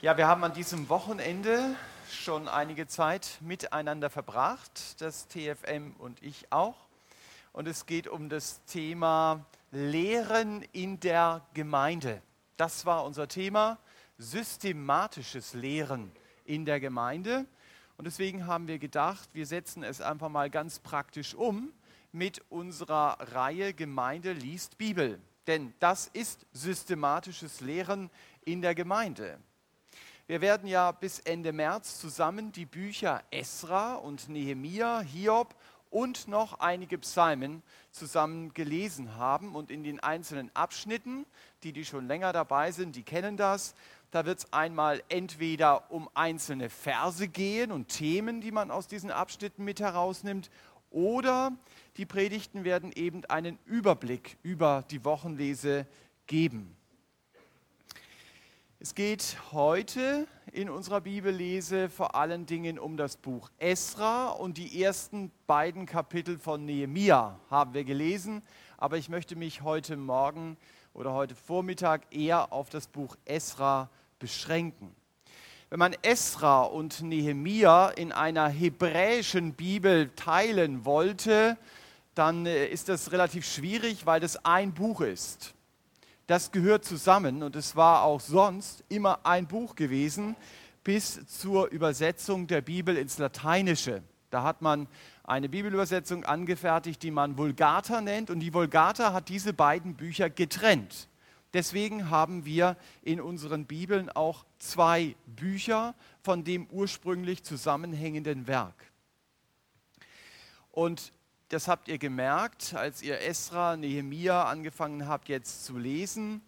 Ja, wir haben an diesem Wochenende schon einige Zeit miteinander verbracht, das TFM und ich auch. Und es geht um das Thema Lehren in der Gemeinde. Das war unser Thema, systematisches Lehren in der Gemeinde. Und deswegen haben wir gedacht, wir setzen es einfach mal ganz praktisch um mit unserer Reihe Gemeinde liest Bibel. Denn das ist systematisches Lehren in der Gemeinde. Wir werden ja bis Ende März zusammen die Bücher Esra und Nehemia, Hiob und noch einige Psalmen zusammen gelesen haben. Und in den einzelnen Abschnitten, die, die schon länger dabei sind, die kennen das, da wird es einmal entweder um einzelne Verse gehen und Themen, die man aus diesen Abschnitten mit herausnimmt, oder die Predigten werden eben einen Überblick über die Wochenlese geben. Es geht heute in unserer Bibellese vor allen Dingen um das Buch Esra und die ersten beiden Kapitel von Nehemia haben wir gelesen, aber ich möchte mich heute Morgen oder heute Vormittag eher auf das Buch Esra beschränken. Wenn man Esra und Nehemia in einer hebräischen Bibel teilen wollte, dann äh, ist das relativ schwierig, weil das ein Buch ist das gehört zusammen und es war auch sonst immer ein Buch gewesen bis zur Übersetzung der Bibel ins Lateinische. Da hat man eine Bibelübersetzung angefertigt, die man Vulgata nennt und die Vulgata hat diese beiden Bücher getrennt. Deswegen haben wir in unseren Bibeln auch zwei Bücher von dem ursprünglich zusammenhängenden Werk. Und das habt ihr gemerkt, als ihr Esra, Nehemia angefangen habt jetzt zu lesen,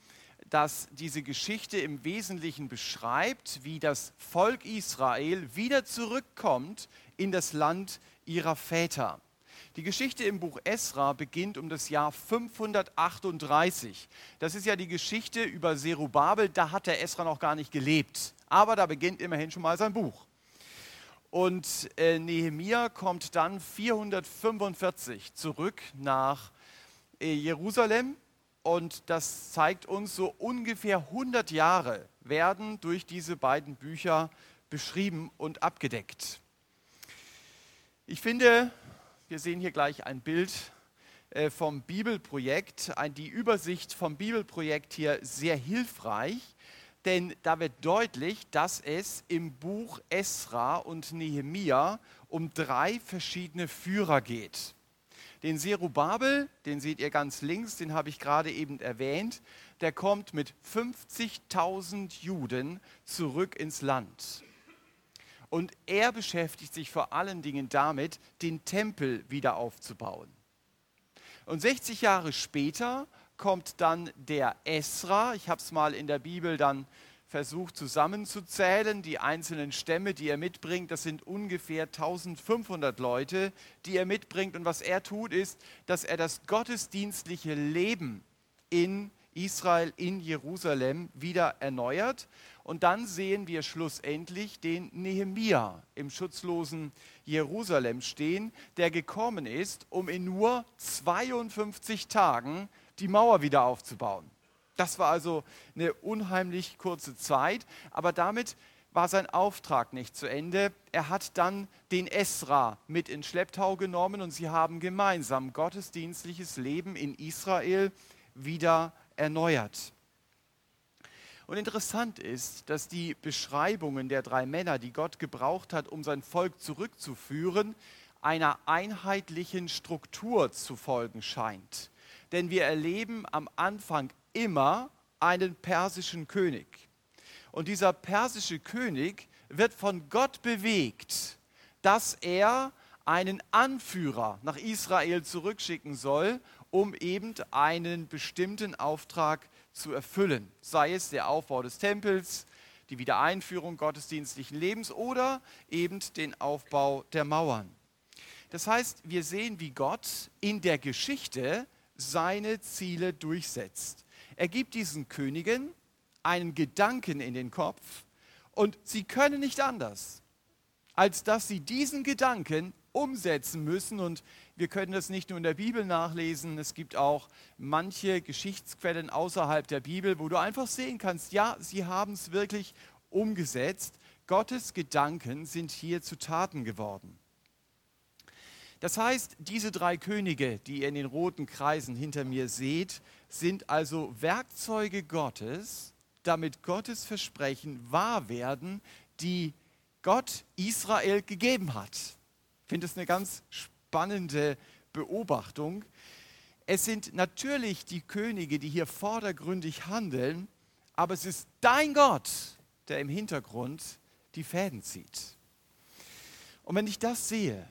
dass diese Geschichte im Wesentlichen beschreibt, wie das Volk Israel wieder zurückkommt in das Land ihrer Väter. Die Geschichte im Buch Esra beginnt um das Jahr 538. Das ist ja die Geschichte über Zerubabel, da hat der Esra noch gar nicht gelebt. Aber da beginnt immerhin schon mal sein Buch. Und äh, Nehemia kommt dann 445 zurück nach äh, Jerusalem. Und das zeigt uns, so ungefähr 100 Jahre werden durch diese beiden Bücher beschrieben und abgedeckt. Ich finde, wir sehen hier gleich ein Bild äh, vom Bibelprojekt, die Übersicht vom Bibelprojekt hier sehr hilfreich, denn da wird deutlich, dass es im Buch Esra und Nehemia um drei verschiedene Führer geht. Den Serubabel, den seht ihr ganz links, den habe ich gerade eben erwähnt, der kommt mit 50.000 Juden zurück ins Land. Und er beschäftigt sich vor allen Dingen damit, den Tempel wieder aufzubauen. Und 60 Jahre später kommt dann der Esra. Ich habe es mal in der Bibel dann versucht zusammenzuzählen. Die einzelnen Stämme, die er mitbringt, das sind ungefähr 1500 Leute, die er mitbringt. Und was er tut, ist, dass er das gottesdienstliche Leben in Israel, in Jerusalem wieder erneuert. Und dann sehen wir schlussendlich den Nehemia im schutzlosen Jerusalem stehen, der gekommen ist, um in nur 52 Tagen die Mauer wieder aufzubauen. Das war also eine unheimlich kurze Zeit, aber damit war sein Auftrag nicht zu Ende. Er hat dann den Esra mit in Schlepptau genommen und sie haben gemeinsam gottesdienstliches Leben in Israel wieder erneuert. Und interessant ist, dass die Beschreibungen der drei Männer, die Gott gebraucht hat, um sein Volk zurückzuführen, einer einheitlichen Struktur zu folgen scheint denn wir erleben am Anfang immer einen persischen König. Und dieser persische König wird von Gott bewegt, dass er einen Anführer nach Israel zurückschicken soll, um eben einen bestimmten Auftrag zu erfüllen. Sei es der Aufbau des Tempels, die Wiedereinführung gottesdienstlichen Lebens oder eben den Aufbau der Mauern. Das heißt, wir sehen, wie Gott in der Geschichte seine Ziele durchsetzt. Er gibt diesen Königen einen Gedanken in den Kopf und sie können nicht anders, als dass sie diesen Gedanken umsetzen müssen. Und wir können das nicht nur in der Bibel nachlesen, es gibt auch manche Geschichtsquellen außerhalb der Bibel, wo du einfach sehen kannst, ja, sie haben es wirklich umgesetzt. Gottes Gedanken sind hier zu Taten geworden. Das heißt, diese drei Könige, die ihr in den roten Kreisen hinter mir seht, sind also Werkzeuge Gottes, damit Gottes Versprechen wahr werden, die Gott Israel gegeben hat. Ich finde das eine ganz spannende Beobachtung. Es sind natürlich die Könige, die hier vordergründig handeln, aber es ist dein Gott, der im Hintergrund die Fäden zieht. Und wenn ich das sehe,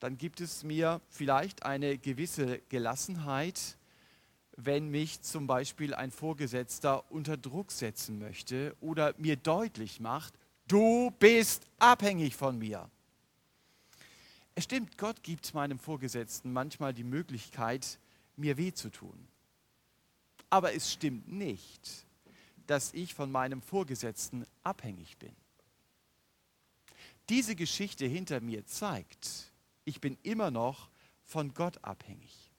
dann gibt es mir vielleicht eine gewisse Gelassenheit, wenn mich zum Beispiel ein Vorgesetzter unter Druck setzen möchte oder mir deutlich macht, du bist abhängig von mir. Es stimmt, Gott gibt meinem Vorgesetzten manchmal die Möglichkeit, mir weh zu tun. Aber es stimmt nicht, dass ich von meinem Vorgesetzten abhängig bin. Diese Geschichte hinter mir zeigt, ich bin immer noch von Gott abhängig.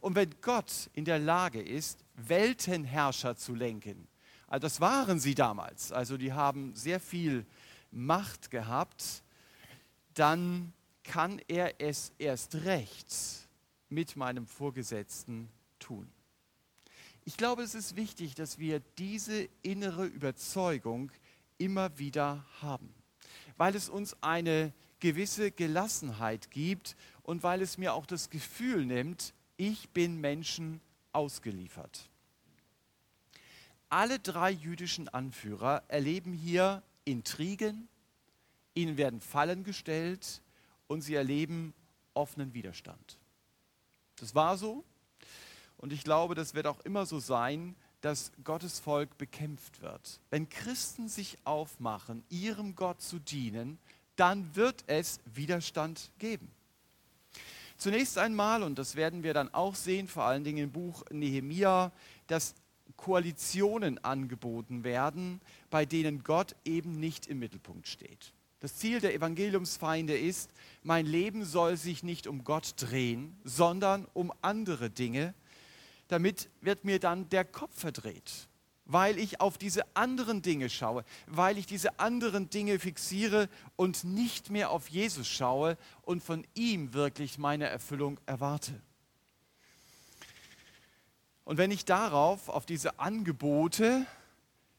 Und wenn Gott in der Lage ist, Weltenherrscher zu lenken, also das waren sie damals, also die haben sehr viel Macht gehabt, dann kann er es erst recht mit meinem Vorgesetzten tun. Ich glaube, es ist wichtig, dass wir diese innere Überzeugung immer wieder haben, weil es uns eine gewisse Gelassenheit gibt und weil es mir auch das Gefühl nimmt, ich bin Menschen ausgeliefert. Alle drei jüdischen Anführer erleben hier Intrigen, ihnen werden Fallen gestellt und sie erleben offenen Widerstand. Das war so und ich glaube, das wird auch immer so sein, dass Gottes Volk bekämpft wird. Wenn Christen sich aufmachen, ihrem Gott zu dienen, dann wird es Widerstand geben. Zunächst einmal, und das werden wir dann auch sehen, vor allen Dingen im Buch Nehemia, dass Koalitionen angeboten werden, bei denen Gott eben nicht im Mittelpunkt steht. Das Ziel der Evangeliumsfeinde ist, mein Leben soll sich nicht um Gott drehen, sondern um andere Dinge. Damit wird mir dann der Kopf verdreht weil ich auf diese anderen Dinge schaue, weil ich diese anderen Dinge fixiere und nicht mehr auf Jesus schaue und von ihm wirklich meine Erfüllung erwarte. Und wenn ich darauf, auf diese Angebote,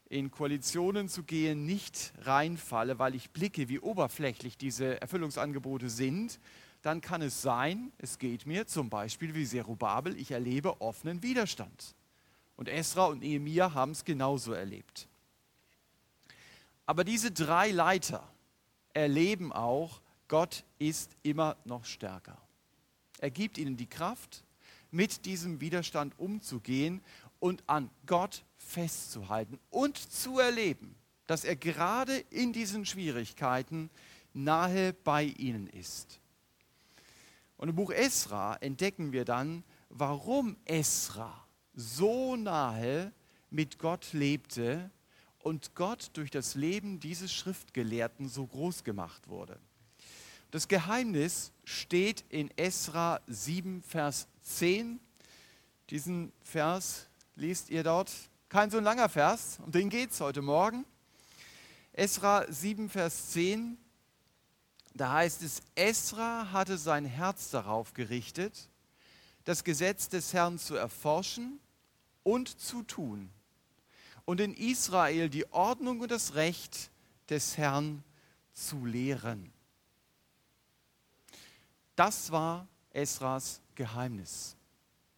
in Koalitionen zu gehen, nicht reinfalle, weil ich blicke, wie oberflächlich diese Erfüllungsangebote sind, dann kann es sein, es geht mir zum Beispiel wie Zerubabel, ich erlebe offenen Widerstand. Und Esra und Nehemiah haben es genauso erlebt. Aber diese drei Leiter erleben auch, Gott ist immer noch stärker. Er gibt ihnen die Kraft, mit diesem Widerstand umzugehen und an Gott festzuhalten und zu erleben, dass er gerade in diesen Schwierigkeiten nahe bei ihnen ist. Und im Buch Esra entdecken wir dann, warum Esra so nahe mit Gott lebte und Gott durch das Leben dieses Schriftgelehrten so groß gemacht wurde. Das Geheimnis steht in Esra 7, Vers 10. Diesen Vers liest ihr dort. Kein so langer Vers, um den geht es heute Morgen. Esra 7, Vers 10. Da heißt es, Esra hatte sein Herz darauf gerichtet, das Gesetz des Herrn zu erforschen und zu tun und in Israel die Ordnung und das Recht des Herrn zu lehren. Das war Esras Geheimnis.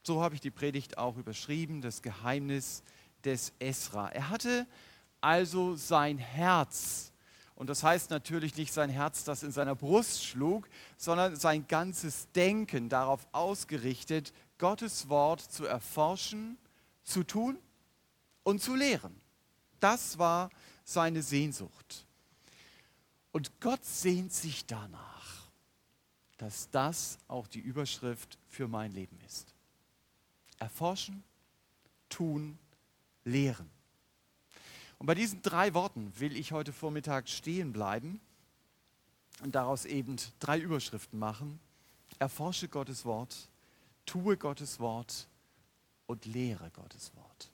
So habe ich die Predigt auch überschrieben, das Geheimnis des Esra. Er hatte also sein Herz, und das heißt natürlich nicht sein Herz, das in seiner Brust schlug, sondern sein ganzes Denken darauf ausgerichtet, Gottes Wort zu erforschen zu tun und zu lehren. Das war seine Sehnsucht. Und Gott sehnt sich danach, dass das auch die Überschrift für mein Leben ist. Erforschen, tun, lehren. Und bei diesen drei Worten will ich heute Vormittag stehen bleiben und daraus eben drei Überschriften machen. Erforsche Gottes Wort, tue Gottes Wort und lehre Gottes Wort.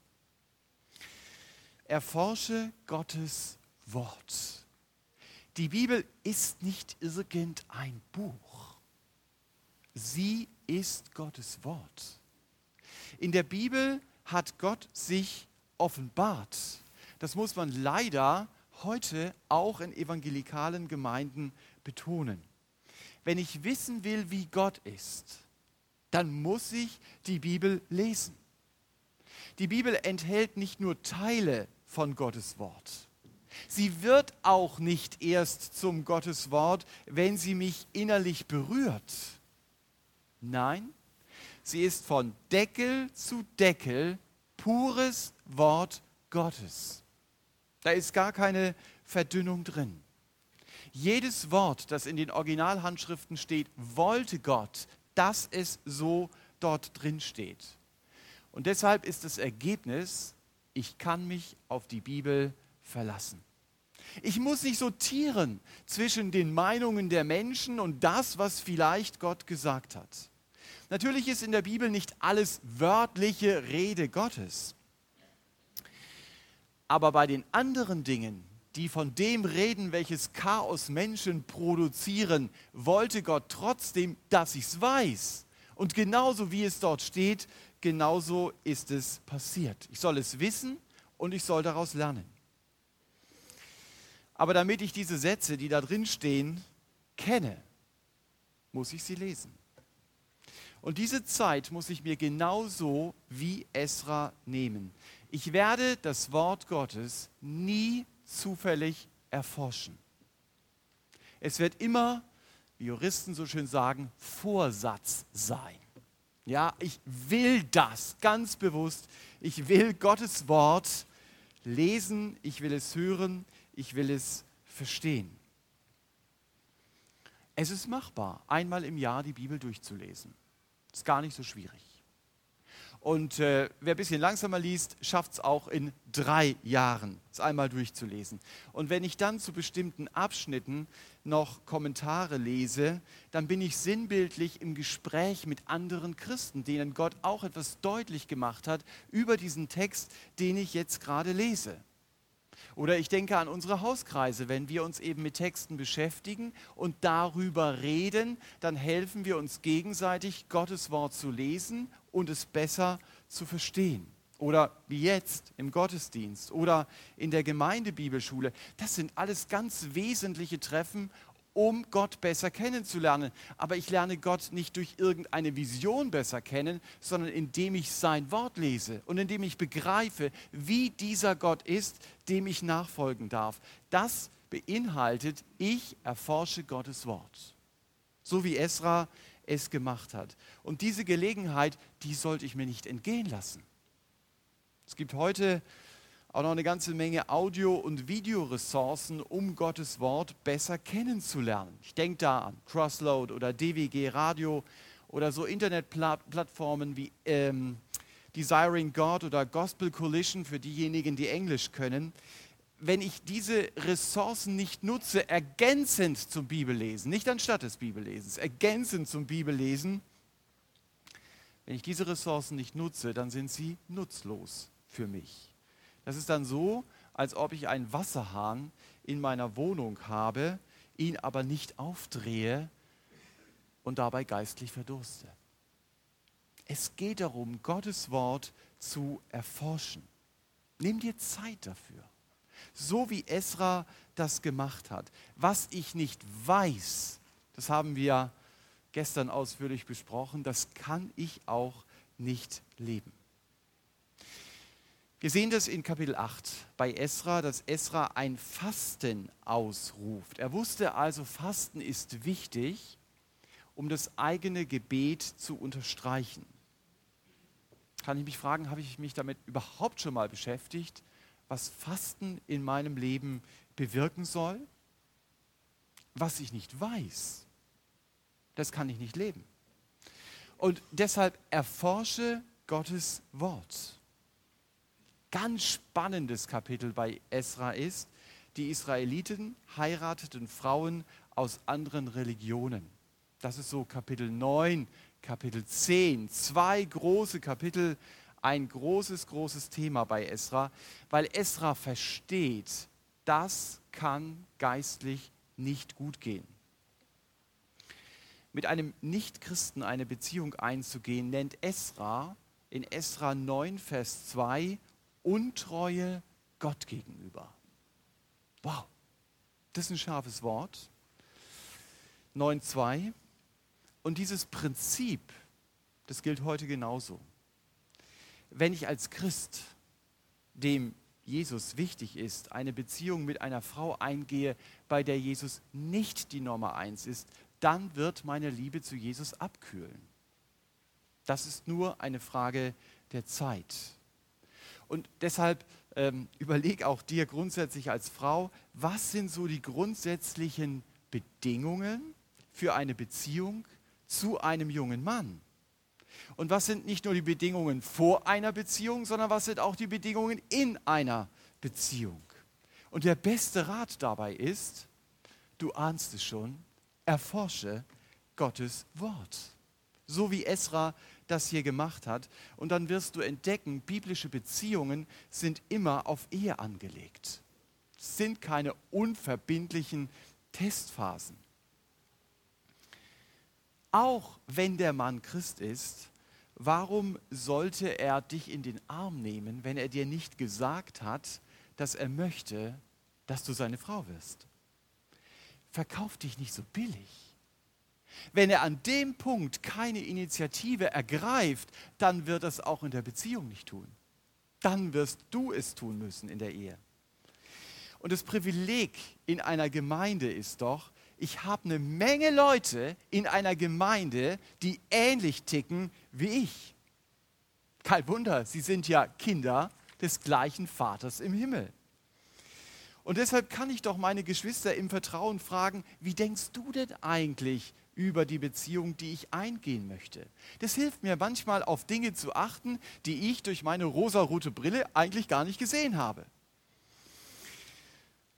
erforsche Gottes Wort. Die Bibel ist nicht irgendein Buch. Sie ist Gottes Wort. In der Bibel hat Gott sich offenbart. Das muss man leider heute auch in evangelikalen Gemeinden betonen. Wenn ich wissen will, wie Gott ist, dann muss ich die Bibel lesen. Die Bibel enthält nicht nur Teile von Gottes Wort. Sie wird auch nicht erst zum Gottes Wort, wenn sie mich innerlich berührt. Nein, sie ist von Deckel zu Deckel pures Wort Gottes. Da ist gar keine Verdünnung drin. Jedes Wort, das in den Originalhandschriften steht, wollte Gott, dass es so dort drin steht. Und deshalb ist das Ergebnis, ich kann mich auf die Bibel verlassen. Ich muss nicht sortieren zwischen den Meinungen der Menschen und das, was vielleicht Gott gesagt hat. Natürlich ist in der Bibel nicht alles wörtliche Rede Gottes. Aber bei den anderen Dingen, die von dem reden, welches Chaos Menschen produzieren, wollte Gott trotzdem, dass ich es weiß. Und genauso wie es dort steht, genauso ist es passiert. Ich soll es wissen und ich soll daraus lernen. Aber damit ich diese Sätze, die da drin stehen, kenne, muss ich sie lesen. Und diese Zeit muss ich mir genauso wie Esra nehmen. Ich werde das Wort Gottes nie zufällig erforschen. Es wird immer, wie Juristen so schön sagen, Vorsatz sein. Ja, ich will das ganz bewusst. Ich will Gottes Wort lesen, ich will es hören, ich will es verstehen. Es ist machbar, einmal im Jahr die Bibel durchzulesen. Ist gar nicht so schwierig. Und äh, wer ein bisschen langsamer liest, schafft es auch in drei Jahren, es einmal durchzulesen. Und wenn ich dann zu bestimmten Abschnitten noch Kommentare lese, dann bin ich sinnbildlich im Gespräch mit anderen Christen, denen Gott auch etwas deutlich gemacht hat über diesen Text, den ich jetzt gerade lese. Oder ich denke an unsere Hauskreise. Wenn wir uns eben mit Texten beschäftigen und darüber reden, dann helfen wir uns gegenseitig, Gottes Wort zu lesen und es besser zu verstehen. Oder wie jetzt im Gottesdienst oder in der Gemeindebibelschule. Das sind alles ganz wesentliche Treffen, um Gott besser kennenzulernen. Aber ich lerne Gott nicht durch irgendeine Vision besser kennen, sondern indem ich sein Wort lese und indem ich begreife, wie dieser Gott ist, dem ich nachfolgen darf. Das beinhaltet, ich erforsche Gottes Wort. So wie Esra es gemacht hat. Und diese Gelegenheit, die sollte ich mir nicht entgehen lassen. Es gibt heute auch noch eine ganze Menge Audio- und Videoressourcen, um Gottes Wort besser kennenzulernen. Ich denke da an Crossload oder DWG Radio oder so Internetplattformen wie ähm, Desiring God oder Gospel Collision für diejenigen, die Englisch können. Wenn ich diese Ressourcen nicht nutze, ergänzend zum Bibellesen, nicht anstatt des Bibellesens, ergänzend zum Bibellesen, wenn ich diese Ressourcen nicht nutze, dann sind sie nutzlos für mich. Das ist dann so, als ob ich einen Wasserhahn in meiner Wohnung habe, ihn aber nicht aufdrehe und dabei geistlich verdurste. Es geht darum, Gottes Wort zu erforschen. Nimm dir Zeit dafür. So wie Esra das gemacht hat. Was ich nicht weiß, das haben wir gestern ausführlich besprochen, das kann ich auch nicht leben. Wir sehen das in Kapitel 8 bei Esra, dass Esra ein Fasten ausruft. Er wusste also, Fasten ist wichtig, um das eigene Gebet zu unterstreichen. Kann ich mich fragen, habe ich mich damit überhaupt schon mal beschäftigt, was Fasten in meinem Leben bewirken soll? Was ich nicht weiß, das kann ich nicht leben. Und deshalb erforsche Gottes Wort ganz spannendes Kapitel bei Esra ist, die Israeliten heirateten Frauen aus anderen Religionen. Das ist so Kapitel 9, Kapitel 10, zwei große Kapitel, ein großes, großes Thema bei Esra, weil Esra versteht, das kann geistlich nicht gut gehen. Mit einem Nichtchristen eine Beziehung einzugehen, nennt Esra in Esra 9, Vers 2 Untreue Gott gegenüber. Wow, das ist ein scharfes Wort. 9.2. Und dieses Prinzip, das gilt heute genauso. Wenn ich als Christ, dem Jesus wichtig ist, eine Beziehung mit einer Frau eingehe, bei der Jesus nicht die Nummer eins ist, dann wird meine Liebe zu Jesus abkühlen. Das ist nur eine Frage der Zeit. Und deshalb ähm, überleg auch dir grundsätzlich als Frau, was sind so die grundsätzlichen Bedingungen für eine Beziehung zu einem jungen Mann? Und was sind nicht nur die Bedingungen vor einer Beziehung, sondern was sind auch die Bedingungen in einer Beziehung? Und der beste Rat dabei ist, du ahnst es schon, erforsche Gottes Wort. So wie Esra das hier gemacht hat. Und dann wirst du entdecken, biblische Beziehungen sind immer auf Ehe angelegt. Sind keine unverbindlichen Testphasen. Auch wenn der Mann Christ ist, warum sollte er dich in den Arm nehmen, wenn er dir nicht gesagt hat, dass er möchte, dass du seine Frau wirst? Verkauf dich nicht so billig. Wenn er an dem Punkt keine Initiative ergreift, dann wird er es auch in der Beziehung nicht tun. Dann wirst du es tun müssen in der Ehe. Und das Privileg in einer Gemeinde ist doch, ich habe eine Menge Leute in einer Gemeinde, die ähnlich ticken wie ich. Kein Wunder, sie sind ja Kinder des gleichen Vaters im Himmel. Und deshalb kann ich doch meine Geschwister im Vertrauen fragen, wie denkst du denn eigentlich über die Beziehung, die ich eingehen möchte. Das hilft mir manchmal auf Dinge zu achten, die ich durch meine rosarote Brille eigentlich gar nicht gesehen habe.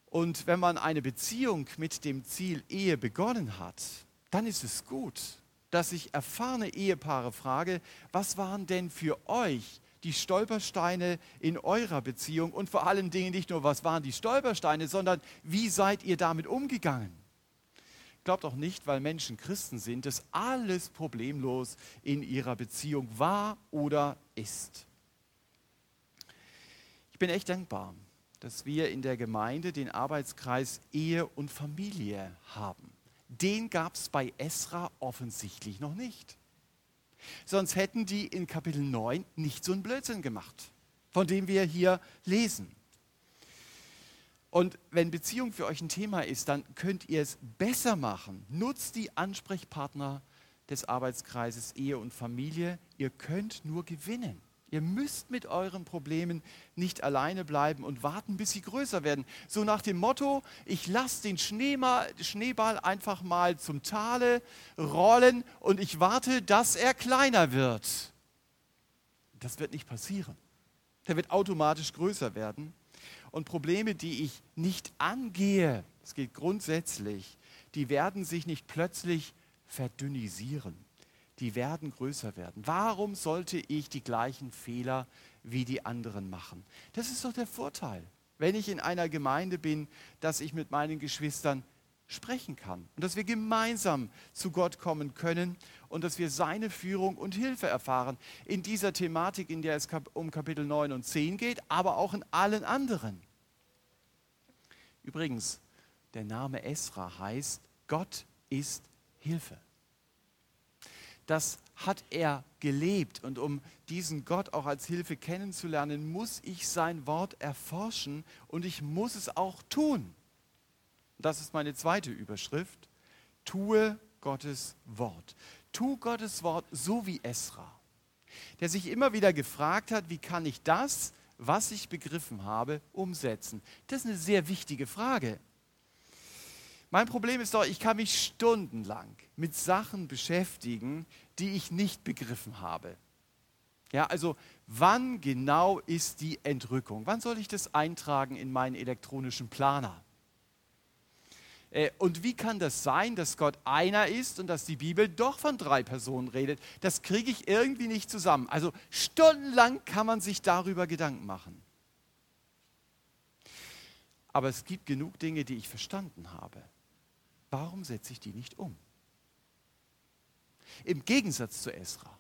Und wenn man eine Beziehung mit dem Ziel Ehe begonnen hat, dann ist es gut, dass ich erfahrene Ehepaare frage, was waren denn für euch die Stolpersteine in eurer Beziehung und vor allen Dingen nicht nur, was waren die Stolpersteine, sondern wie seid ihr damit umgegangen? Glaubt auch nicht, weil Menschen Christen sind, dass alles problemlos in ihrer Beziehung war oder ist. Ich bin echt dankbar, dass wir in der Gemeinde den Arbeitskreis Ehe und Familie haben. Den gab es bei Esra offensichtlich noch nicht. Sonst hätten die in Kapitel 9 nicht so einen Blödsinn gemacht, von dem wir hier lesen. Und wenn Beziehung für euch ein Thema ist, dann könnt ihr es besser machen. Nutzt die Ansprechpartner des Arbeitskreises Ehe und Familie. Ihr könnt nur gewinnen. Ihr müsst mit euren Problemen nicht alleine bleiben und warten, bis sie größer werden. So nach dem Motto, ich lasse den Schneeball einfach mal zum Tale rollen und ich warte, dass er kleiner wird. Das wird nicht passieren. Der wird automatisch größer werden. Und Probleme, die ich nicht angehe, es geht grundsätzlich, die werden sich nicht plötzlich verdünnisieren. Die werden größer werden. Warum sollte ich die gleichen Fehler wie die anderen machen? Das ist doch der Vorteil, wenn ich in einer Gemeinde bin, dass ich mit meinen Geschwistern sprechen kann und dass wir gemeinsam zu Gott kommen können und dass wir seine Führung und Hilfe erfahren in dieser Thematik, in der es um Kapitel 9 und 10 geht, aber auch in allen anderen. Übrigens, der Name Esra heißt, Gott ist Hilfe. Das hat er gelebt und um diesen Gott auch als Hilfe kennenzulernen, muss ich sein Wort erforschen und ich muss es auch tun. Das ist meine zweite Überschrift. Tue Gottes Wort. Tu Gottes Wort so wie Esra, der sich immer wieder gefragt hat, wie kann ich das, was ich begriffen habe, umsetzen? Das ist eine sehr wichtige Frage. Mein Problem ist doch, ich kann mich stundenlang mit Sachen beschäftigen, die ich nicht begriffen habe. Ja, also wann genau ist die Entrückung? Wann soll ich das eintragen in meinen elektronischen Planer? Äh, und wie kann das sein, dass Gott einer ist und dass die Bibel doch von drei Personen redet? Das kriege ich irgendwie nicht zusammen. Also stundenlang kann man sich darüber Gedanken machen. Aber es gibt genug Dinge, die ich verstanden habe. Warum setze ich die nicht um? Im Gegensatz zu Esra.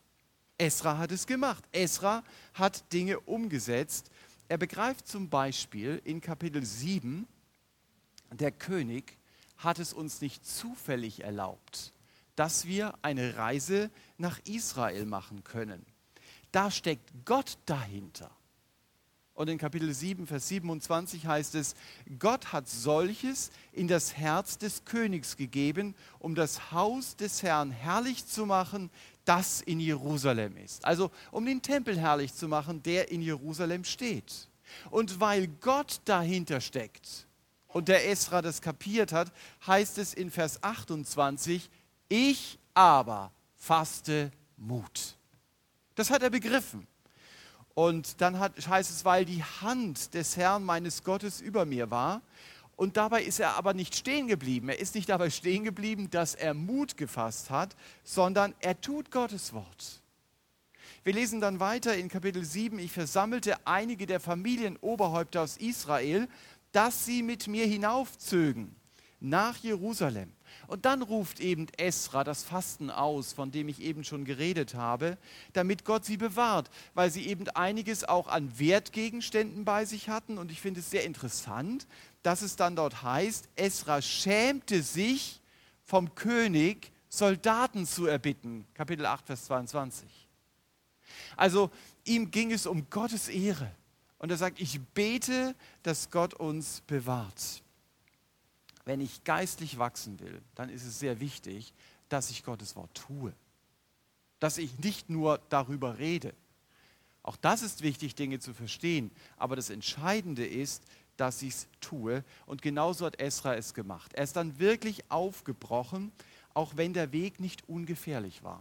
Esra hat es gemacht. Esra hat Dinge umgesetzt. Er begreift zum Beispiel in Kapitel 7, der König hat es uns nicht zufällig erlaubt, dass wir eine Reise nach Israel machen können. Da steckt Gott dahinter. Und in Kapitel 7, Vers 27 heißt es, Gott hat solches in das Herz des Königs gegeben, um das Haus des Herrn herrlich zu machen, das in Jerusalem ist. Also um den Tempel herrlich zu machen, der in Jerusalem steht. Und weil Gott dahinter steckt und der Esra das kapiert hat, heißt es in Vers 28, ich aber fasste Mut. Das hat er begriffen. Und dann hat, heißt es, weil die Hand des Herrn meines Gottes über mir war. Und dabei ist er aber nicht stehen geblieben. Er ist nicht dabei stehen geblieben, dass er Mut gefasst hat, sondern er tut Gottes Wort. Wir lesen dann weiter in Kapitel 7, ich versammelte einige der Familienoberhäupter aus Israel, dass sie mit mir hinaufzögen nach Jerusalem. Und dann ruft eben Esra das Fasten aus, von dem ich eben schon geredet habe, damit Gott sie bewahrt, weil sie eben einiges auch an Wertgegenständen bei sich hatten. Und ich finde es sehr interessant, dass es dann dort heißt, Esra schämte sich vom König, Soldaten zu erbitten. Kapitel 8, Vers 22. Also ihm ging es um Gottes Ehre. Und er sagt, ich bete, dass Gott uns bewahrt wenn ich geistlich wachsen will, dann ist es sehr wichtig, dass ich Gottes Wort tue. Dass ich nicht nur darüber rede. Auch das ist wichtig, Dinge zu verstehen. Aber das Entscheidende ist, dass ich es tue. Und genauso hat Esra es gemacht. Er ist dann wirklich aufgebrochen, auch wenn der Weg nicht ungefährlich war.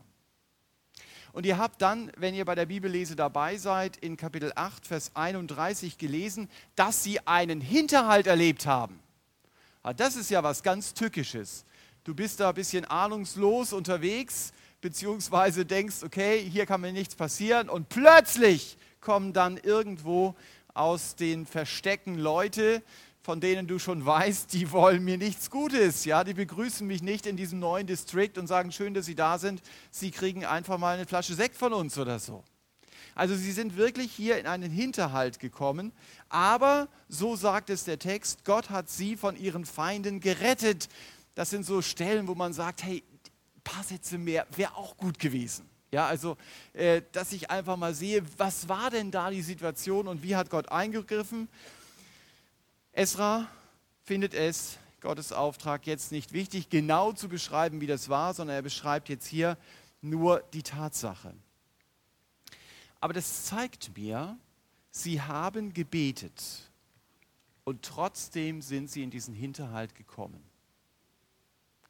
Und ihr habt dann, wenn ihr bei der Bibellese dabei seid, in Kapitel 8, Vers 31 gelesen, dass sie einen Hinterhalt erlebt haben. Ah, das ist ja was ganz Tückisches. Du bist da ein bisschen ahnungslos unterwegs, beziehungsweise denkst, okay, hier kann mir nichts passieren und plötzlich kommen dann irgendwo aus den Verstecken Leute, von denen du schon weißt, die wollen mir nichts Gutes. Ja, die begrüßen mich nicht in diesem neuen Distrikt und sagen, schön, dass sie da sind. Sie kriegen einfach mal eine Flasche Sekt von uns oder so. Also sie sind wirklich hier in einen Hinterhalt gekommen, aber so sagt es der Text, Gott hat sie von ihren Feinden gerettet. Das sind so Stellen, wo man sagt, hey, ein paar Sätze mehr wäre auch gut gewesen. Ja, also, äh, dass ich einfach mal sehe, was war denn da die Situation und wie hat Gott eingegriffen? Esra findet es, Gottes Auftrag, jetzt nicht wichtig, genau zu beschreiben, wie das war, sondern er beschreibt jetzt hier nur die Tatsache. Aber das zeigt mir, sie haben gebetet und trotzdem sind sie in diesen Hinterhalt gekommen.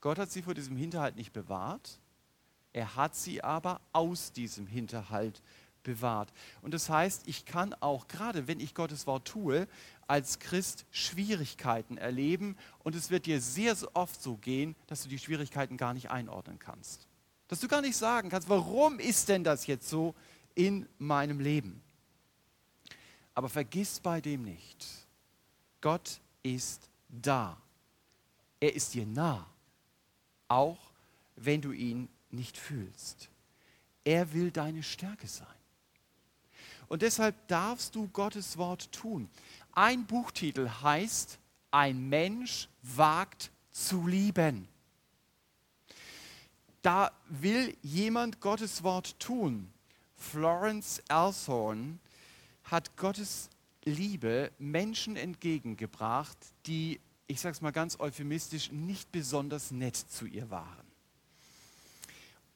Gott hat sie vor diesem Hinterhalt nicht bewahrt, er hat sie aber aus diesem Hinterhalt bewahrt. Und das heißt, ich kann auch, gerade wenn ich Gottes Wort tue, als Christ Schwierigkeiten erleben und es wird dir sehr oft so gehen, dass du die Schwierigkeiten gar nicht einordnen kannst. Dass du gar nicht sagen kannst, warum ist denn das jetzt so, in meinem Leben. Aber vergiss bei dem nicht, Gott ist da. Er ist dir nah, auch wenn du ihn nicht fühlst. Er will deine Stärke sein. Und deshalb darfst du Gottes Wort tun. Ein Buchtitel heißt, ein Mensch wagt zu lieben. Da will jemand Gottes Wort tun. Florence Althorn hat Gottes Liebe Menschen entgegengebracht, die, ich sage es mal ganz euphemistisch, nicht besonders nett zu ihr waren.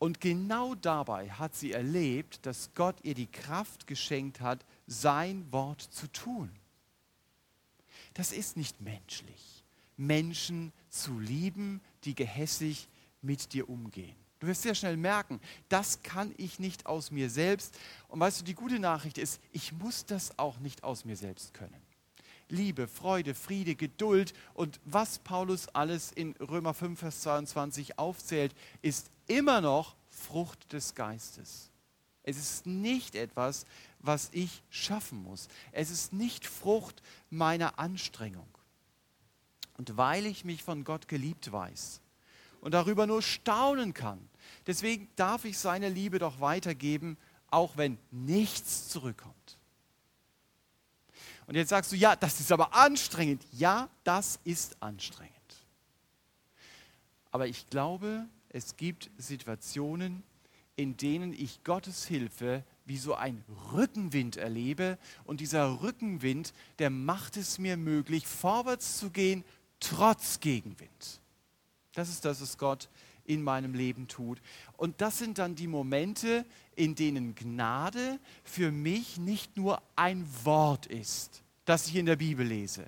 Und genau dabei hat sie erlebt, dass Gott ihr die Kraft geschenkt hat, sein Wort zu tun. Das ist nicht menschlich, Menschen zu lieben, die gehässig mit dir umgehen. Du wirst sehr schnell merken, das kann ich nicht aus mir selbst. Und weißt du, die gute Nachricht ist, ich muss das auch nicht aus mir selbst können. Liebe, Freude, Friede, Geduld und was Paulus alles in Römer 5, Vers 22 aufzählt, ist immer noch Frucht des Geistes. Es ist nicht etwas, was ich schaffen muss. Es ist nicht Frucht meiner Anstrengung. Und weil ich mich von Gott geliebt weiß und darüber nur staunen kann, deswegen darf ich seine Liebe doch weitergeben, auch wenn nichts zurückkommt. Und jetzt sagst du, ja, das ist aber anstrengend. Ja, das ist anstrengend. Aber ich glaube, es gibt Situationen, in denen ich Gottes Hilfe wie so ein Rückenwind erlebe. Und dieser Rückenwind, der macht es mir möglich, vorwärts zu gehen, trotz Gegenwind. Das ist das, was Gott in meinem Leben tut. Und das sind dann die Momente, in denen Gnade für mich nicht nur ein Wort ist, das ich in der Bibel lese,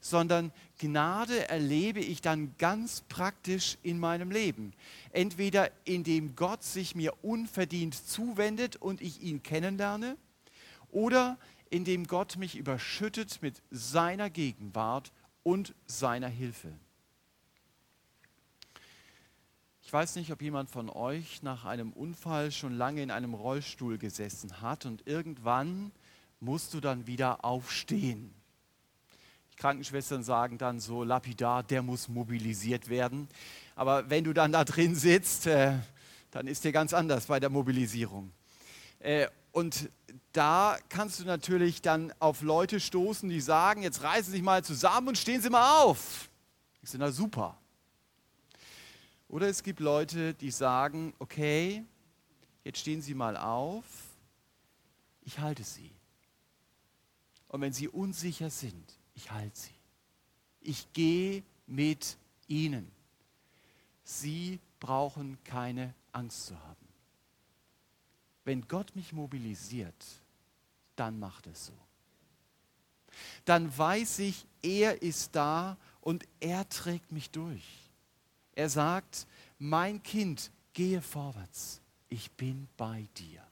sondern Gnade erlebe ich dann ganz praktisch in meinem Leben. Entweder indem Gott sich mir unverdient zuwendet und ich ihn kennenlerne, oder indem Gott mich überschüttet mit seiner Gegenwart und seiner Hilfe. Ich weiß nicht, ob jemand von euch nach einem Unfall schon lange in einem Rollstuhl gesessen hat und irgendwann musst du dann wieder aufstehen. Krankenschwestern sagen dann so lapidar, der muss mobilisiert werden. Aber wenn du dann da drin sitzt, äh, dann ist dir ganz anders bei der Mobilisierung. Äh, und da kannst du natürlich dann auf Leute stoßen, die sagen, jetzt reißen Sie sich mal zusammen und stehen Sie mal auf. Ich sage, na super. Oder es gibt Leute, die sagen, okay, jetzt stehen Sie mal auf, ich halte Sie. Und wenn Sie unsicher sind, ich halte Sie. Ich gehe mit Ihnen. Sie brauchen keine Angst zu haben. Wenn Gott mich mobilisiert, dann macht es so. Dann weiß ich, er ist da und er trägt mich durch. Er sagt, mein Kind, gehe vorwärts. Ich bin bei dir.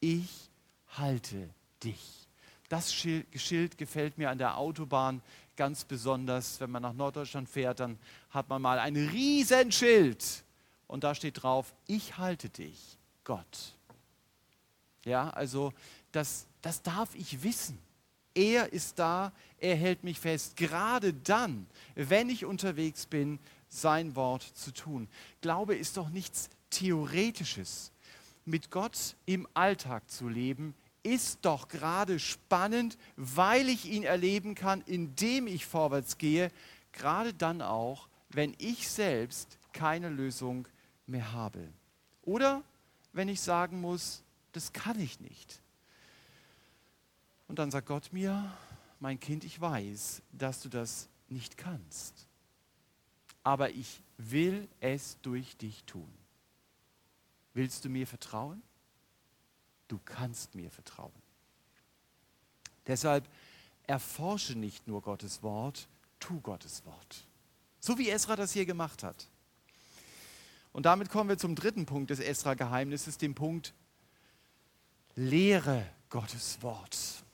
Ich halte dich. Das Schild gefällt mir an der Autobahn ganz besonders. Wenn man nach Norddeutschland fährt, dann hat man mal ein Riesenschild. Und da steht drauf, ich halte dich, Gott. Ja, also das, das darf ich wissen. Er ist da, er hält mich fest. Gerade dann, wenn ich unterwegs bin, sein Wort zu tun. Glaube ist doch nichts Theoretisches. Mit Gott im Alltag zu leben, ist doch gerade spannend, weil ich ihn erleben kann, indem ich vorwärts gehe, gerade dann auch, wenn ich selbst keine Lösung mehr habe. Oder wenn ich sagen muss, das kann ich nicht. Und dann sagt Gott mir, mein Kind, ich weiß, dass du das nicht kannst aber ich will es durch dich tun. Willst du mir vertrauen? Du kannst mir vertrauen. Deshalb erforsche nicht nur Gottes Wort, tu Gottes Wort. So wie Esra das hier gemacht hat. Und damit kommen wir zum dritten Punkt des Esra-Geheimnisses, dem Punkt Lehre Gottes Wort.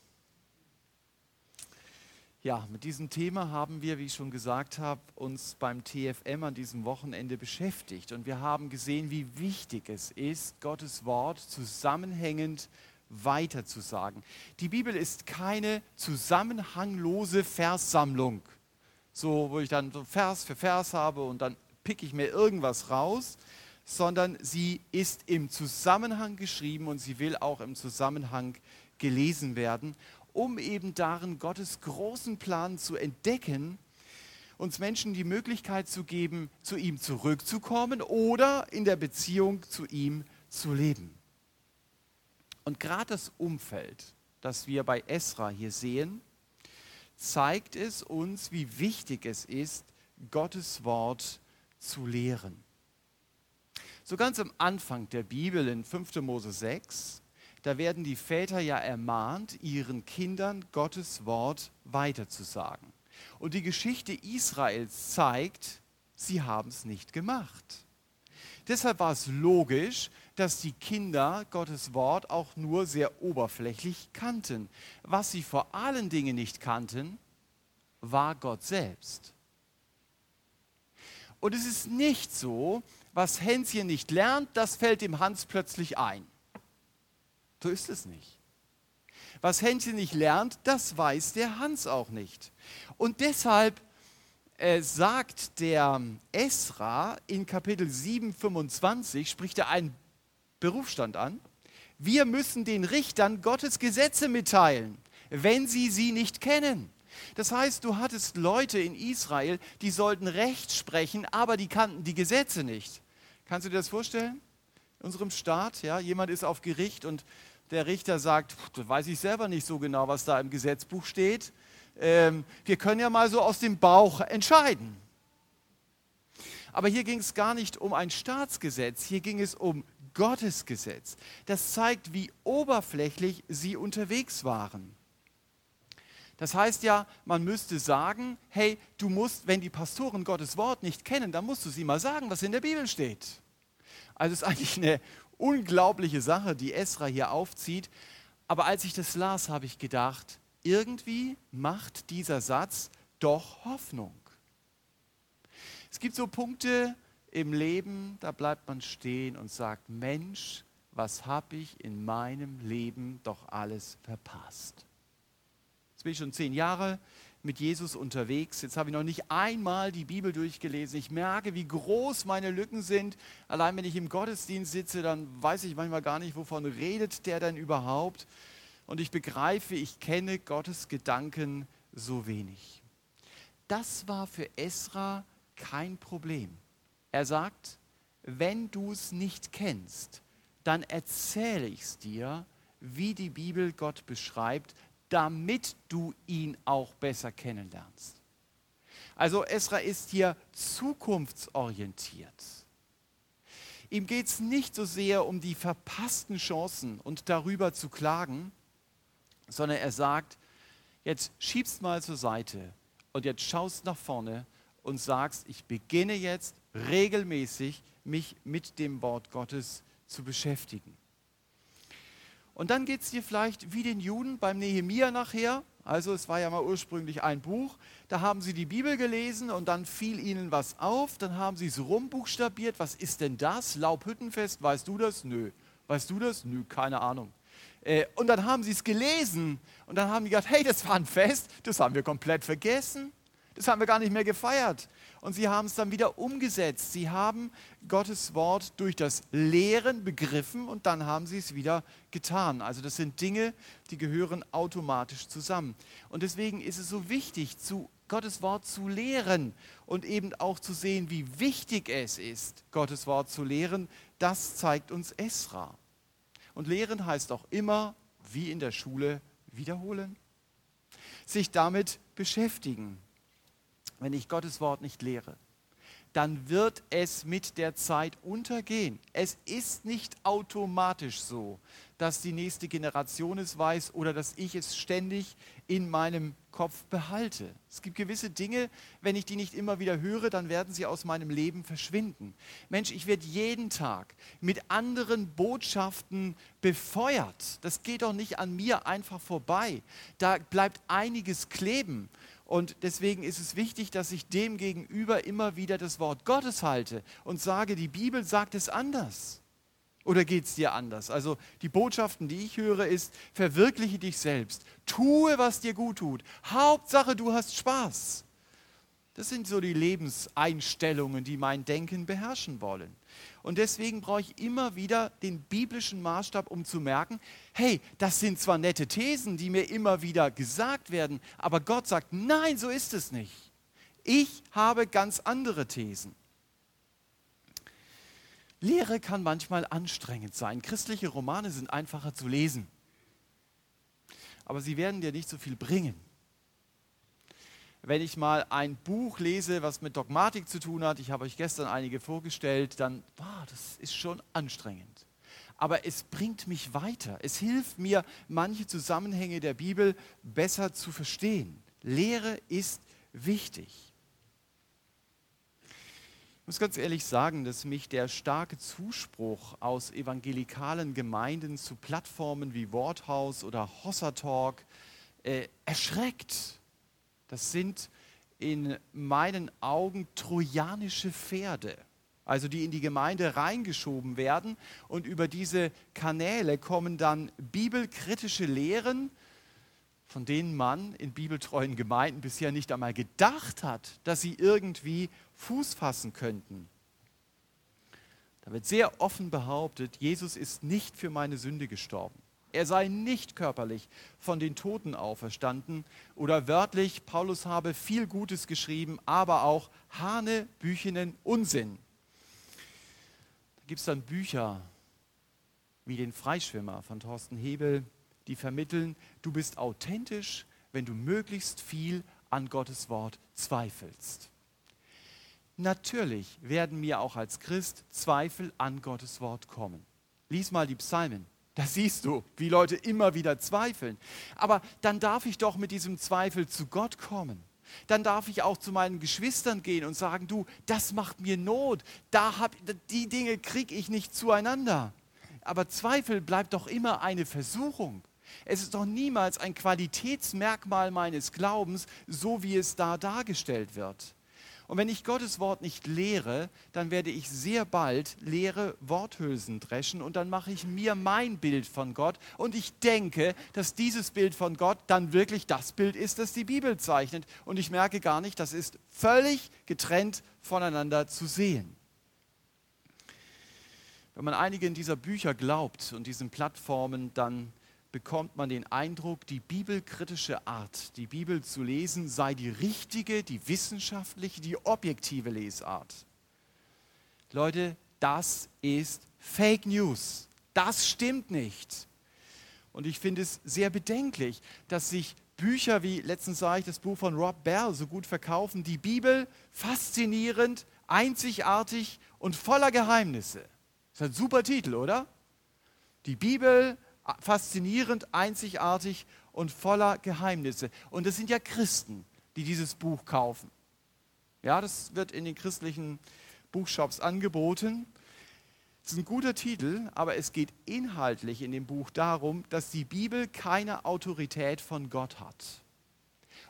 Ja, mit diesem Thema haben wir, wie ich schon gesagt habe, uns beim TFM an diesem Wochenende beschäftigt. Und wir haben gesehen, wie wichtig es ist, Gottes Wort zusammenhängend weiterzusagen. Die Bibel ist keine zusammenhanglose Verssammlung, so wo ich dann so Vers für Vers habe und dann picke ich mir irgendwas raus, sondern sie ist im Zusammenhang geschrieben und sie will auch im Zusammenhang gelesen werden um eben darin Gottes großen Plan zu entdecken, uns Menschen die Möglichkeit zu geben, zu ihm zurückzukommen oder in der Beziehung zu ihm zu leben. Und gerade das Umfeld, das wir bei Esra hier sehen, zeigt es uns, wie wichtig es ist, Gottes Wort zu lehren. So ganz am Anfang der Bibel in 5. Mose 6 da werden die Väter ja ermahnt, ihren Kindern Gottes Wort weiterzusagen. Und die Geschichte Israels zeigt, sie haben es nicht gemacht. Deshalb war es logisch, dass die Kinder Gottes Wort auch nur sehr oberflächlich kannten. Was sie vor allen Dingen nicht kannten, war Gott selbst. Und es ist nicht so, was Hänschen nicht lernt, das fällt dem Hans plötzlich ein. So ist es nicht. Was Hänschen nicht lernt, das weiß der Hans auch nicht. Und deshalb äh, sagt der Esra in Kapitel 7, 25, spricht er einen Berufsstand an. Wir müssen den Richtern Gottes Gesetze mitteilen, wenn sie sie nicht kennen. Das heißt, du hattest Leute in Israel, die sollten Recht sprechen, aber die kannten die Gesetze nicht. Kannst du dir das vorstellen? In unserem Staat, ja, jemand ist auf Gericht und der Richter sagt, das weiß ich selber nicht so genau, was da im Gesetzbuch steht. Ähm, wir können ja mal so aus dem Bauch entscheiden. Aber hier ging es gar nicht um ein Staatsgesetz, hier ging es um Gottes Gesetz. Das zeigt, wie oberflächlich sie unterwegs waren. Das heißt ja, man müsste sagen, hey, du musst, wenn die Pastoren Gottes Wort nicht kennen, dann musst du sie mal sagen, was in der Bibel steht. Also es ist eigentlich eine unglaubliche Sache, die Esra hier aufzieht. Aber als ich das las, habe ich gedacht, irgendwie macht dieser Satz doch Hoffnung. Es gibt so Punkte im Leben, da bleibt man stehen und sagt, Mensch, was habe ich in meinem Leben doch alles verpasst. Jetzt bin ich schon zehn Jahre mit Jesus unterwegs. Jetzt habe ich noch nicht einmal die Bibel durchgelesen. Ich merke, wie groß meine Lücken sind. Allein wenn ich im Gottesdienst sitze, dann weiß ich manchmal gar nicht, wovon redet der denn überhaupt. Und ich begreife, ich kenne Gottes Gedanken so wenig. Das war für Esra kein Problem. Er sagt, wenn du es nicht kennst, dann erzähle ich es dir, wie die Bibel Gott beschreibt, damit du ihn auch besser kennenlernst. Also Esra ist hier zukunftsorientiert. Ihm geht es nicht so sehr um die verpassten Chancen und darüber zu klagen, sondern er sagt, jetzt schiebst mal zur Seite und jetzt schaust nach vorne und sagst, ich beginne jetzt regelmäßig mich mit dem Wort Gottes zu beschäftigen. Und dann geht es dir vielleicht wie den Juden beim Nehemia nachher. Also es war ja mal ursprünglich ein Buch. Da haben sie die Bibel gelesen und dann fiel ihnen was auf. Dann haben sie es rumbuchstabiert. Was ist denn das? Laubhüttenfest, weißt du das? Nö. Weißt du das? Nö, keine Ahnung. Äh, und dann haben sie es gelesen und dann haben die gedacht, hey, das war ein Fest, das haben wir komplett vergessen. Das haben wir gar nicht mehr gefeiert und sie haben es dann wieder umgesetzt. Sie haben Gottes Wort durch das Lehren begriffen und dann haben sie es wieder getan. Also das sind Dinge, die gehören automatisch zusammen. Und deswegen ist es so wichtig, zu Gottes Wort zu lehren und eben auch zu sehen, wie wichtig es ist, Gottes Wort zu lehren. Das zeigt uns Esra. Und lehren heißt auch immer, wie in der Schule, wiederholen. Sich damit beschäftigen wenn ich Gottes Wort nicht lehre, dann wird es mit der Zeit untergehen. Es ist nicht automatisch so, dass die nächste Generation es weiß oder dass ich es ständig in meinem Kopf behalte. Es gibt gewisse Dinge, wenn ich die nicht immer wieder höre, dann werden sie aus meinem Leben verschwinden. Mensch, ich werde jeden Tag mit anderen Botschaften befeuert. Das geht doch nicht an mir einfach vorbei. Da bleibt einiges kleben. Und deswegen ist es wichtig, dass ich dem gegenüber immer wieder das Wort Gottes halte und sage, die Bibel sagt es anders. Oder geht es dir anders? Also die Botschaften, die ich höre, ist, verwirkliche dich selbst. Tue, was dir gut tut. Hauptsache, du hast Spaß. Das sind so die Lebenseinstellungen, die mein Denken beherrschen wollen. Und deswegen brauche ich immer wieder den biblischen Maßstab, um zu merken, hey, das sind zwar nette Thesen, die mir immer wieder gesagt werden, aber Gott sagt, nein, so ist es nicht. Ich habe ganz andere Thesen. Lehre kann manchmal anstrengend sein. Christliche Romane sind einfacher zu lesen. Aber sie werden dir nicht so viel bringen wenn ich mal ein Buch lese, was mit Dogmatik zu tun hat, ich habe euch gestern einige vorgestellt, dann, wow, das ist schon anstrengend. Aber es bringt mich weiter. Es hilft mir, manche Zusammenhänge der Bibel besser zu verstehen. Lehre ist wichtig. Ich muss ganz ehrlich sagen, dass mich der starke Zuspruch aus evangelikalen Gemeinden zu Plattformen wie Worthaus oder Hossa Talk äh, erschreckt das sind in meinen Augen trojanische Pferde, also die in die Gemeinde reingeschoben werden und über diese Kanäle kommen dann bibelkritische Lehren, von denen man in bibeltreuen Gemeinden bisher nicht einmal gedacht hat, dass sie irgendwie Fuß fassen könnten. Da wird sehr offen behauptet, Jesus ist nicht für meine Sünde gestorben. Er sei nicht körperlich von den Toten auferstanden oder wörtlich, Paulus habe viel Gutes geschrieben, aber auch hanebüchenen Unsinn. Da gibt es dann Bücher wie den Freischwimmer von Thorsten Hebel, die vermitteln, du bist authentisch, wenn du möglichst viel an Gottes Wort zweifelst. Natürlich werden mir auch als Christ Zweifel an Gottes Wort kommen. Lies mal die Psalmen. Da siehst du, wie Leute immer wieder zweifeln. Aber dann darf ich doch mit diesem Zweifel zu Gott kommen. Dann darf ich auch zu meinen Geschwistern gehen und sagen, du, das macht mir Not. Da hab, die Dinge kriege ich nicht zueinander. Aber Zweifel bleibt doch immer eine Versuchung. Es ist doch niemals ein Qualitätsmerkmal meines Glaubens, so wie es da dargestellt wird. Und wenn ich Gottes Wort nicht lehre, dann werde ich sehr bald leere Worthülsen dreschen und dann mache ich mir mein Bild von Gott und ich denke, dass dieses Bild von Gott dann wirklich das Bild ist, das die Bibel zeichnet. Und ich merke gar nicht, das ist völlig getrennt voneinander zu sehen. Wenn man einigen dieser Bücher glaubt und diesen Plattformen, dann bekommt man den Eindruck, die bibelkritische Art, die Bibel zu lesen, sei die richtige, die wissenschaftliche, die objektive Lesart. Leute, das ist Fake News. Das stimmt nicht. Und ich finde es sehr bedenklich, dass sich Bücher wie, letztens sah ich das Buch von Rob Bell, so gut verkaufen, die Bibel faszinierend, einzigartig und voller Geheimnisse. Das ist ein super Titel, oder? Die Bibel faszinierend, einzigartig und voller Geheimnisse. Und es sind ja Christen, die dieses Buch kaufen. Ja, das wird in den christlichen Buchshops angeboten. Es ist ein guter Titel, aber es geht inhaltlich in dem Buch darum, dass die Bibel keine Autorität von Gott hat.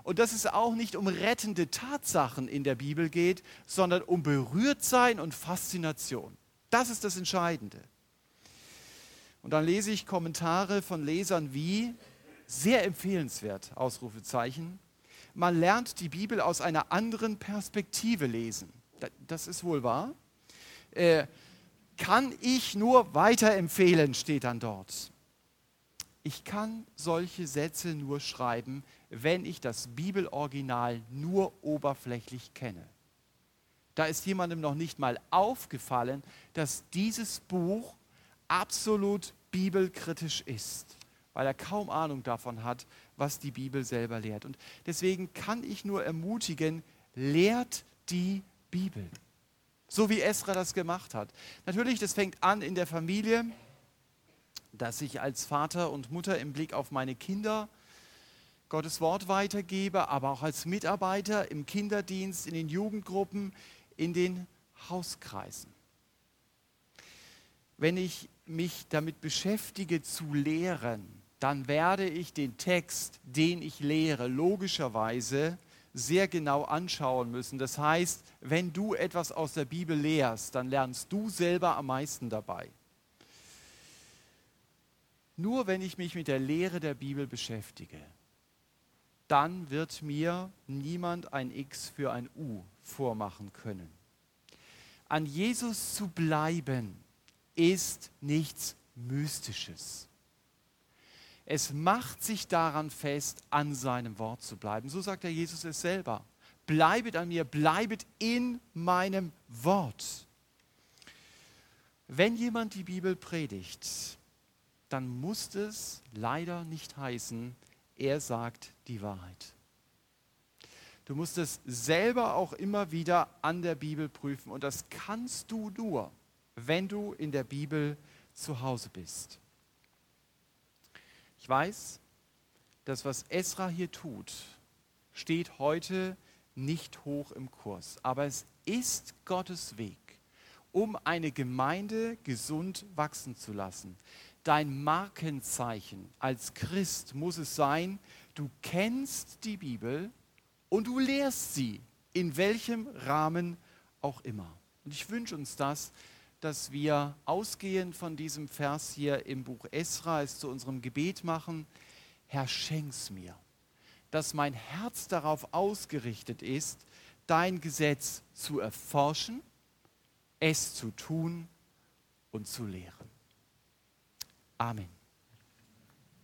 Und dass es auch nicht um rettende Tatsachen in der Bibel geht, sondern um Berührtsein und Faszination. Das ist das Entscheidende. Und dann lese ich Kommentare von Lesern wie, sehr empfehlenswert, Ausrufezeichen, man lernt die Bibel aus einer anderen Perspektive lesen. Das ist wohl wahr. Äh, kann ich nur weiterempfehlen, steht dann dort. Ich kann solche Sätze nur schreiben, wenn ich das Bibeloriginal nur oberflächlich kenne. Da ist jemandem noch nicht mal aufgefallen, dass dieses Buch absolut bibelkritisch ist, weil er kaum Ahnung davon hat, was die Bibel selber lehrt. Und deswegen kann ich nur ermutigen, lehrt die Bibel. So wie Esra das gemacht hat. Natürlich, das fängt an in der Familie, dass ich als Vater und Mutter im Blick auf meine Kinder Gottes Wort weitergebe, aber auch als Mitarbeiter im Kinderdienst, in den Jugendgruppen, in den Hauskreisen. Wenn ich mich damit beschäftige zu lehren, dann werde ich den Text, den ich lehre, logischerweise sehr genau anschauen müssen. Das heißt, wenn du etwas aus der Bibel lehrst, dann lernst du selber am meisten dabei. Nur wenn ich mich mit der Lehre der Bibel beschäftige, dann wird mir niemand ein X für ein U vormachen können. An Jesus zu bleiben, ist nichts Mystisches. Es macht sich daran fest, an seinem Wort zu bleiben. So sagt der Jesus es selber. Bleibet an mir, bleibet in meinem Wort. Wenn jemand die Bibel predigt, dann muss es leider nicht heißen, er sagt die Wahrheit. Du musst es selber auch immer wieder an der Bibel prüfen und das kannst du nur, wenn du in der Bibel zu Hause bist. Ich weiß, dass was Esra hier tut, steht heute nicht hoch im Kurs, aber es ist Gottes Weg, um eine Gemeinde gesund wachsen zu lassen. Dein Markenzeichen als Christ muss es sein, du kennst die Bibel und du lehrst sie, in welchem Rahmen auch immer. Und ich wünsche uns das, dass wir ausgehend von diesem Vers hier im Buch Esra es zu unserem Gebet machen. Herr, schenk's mir, dass mein Herz darauf ausgerichtet ist, dein Gesetz zu erforschen, es zu tun und zu lehren. Amen.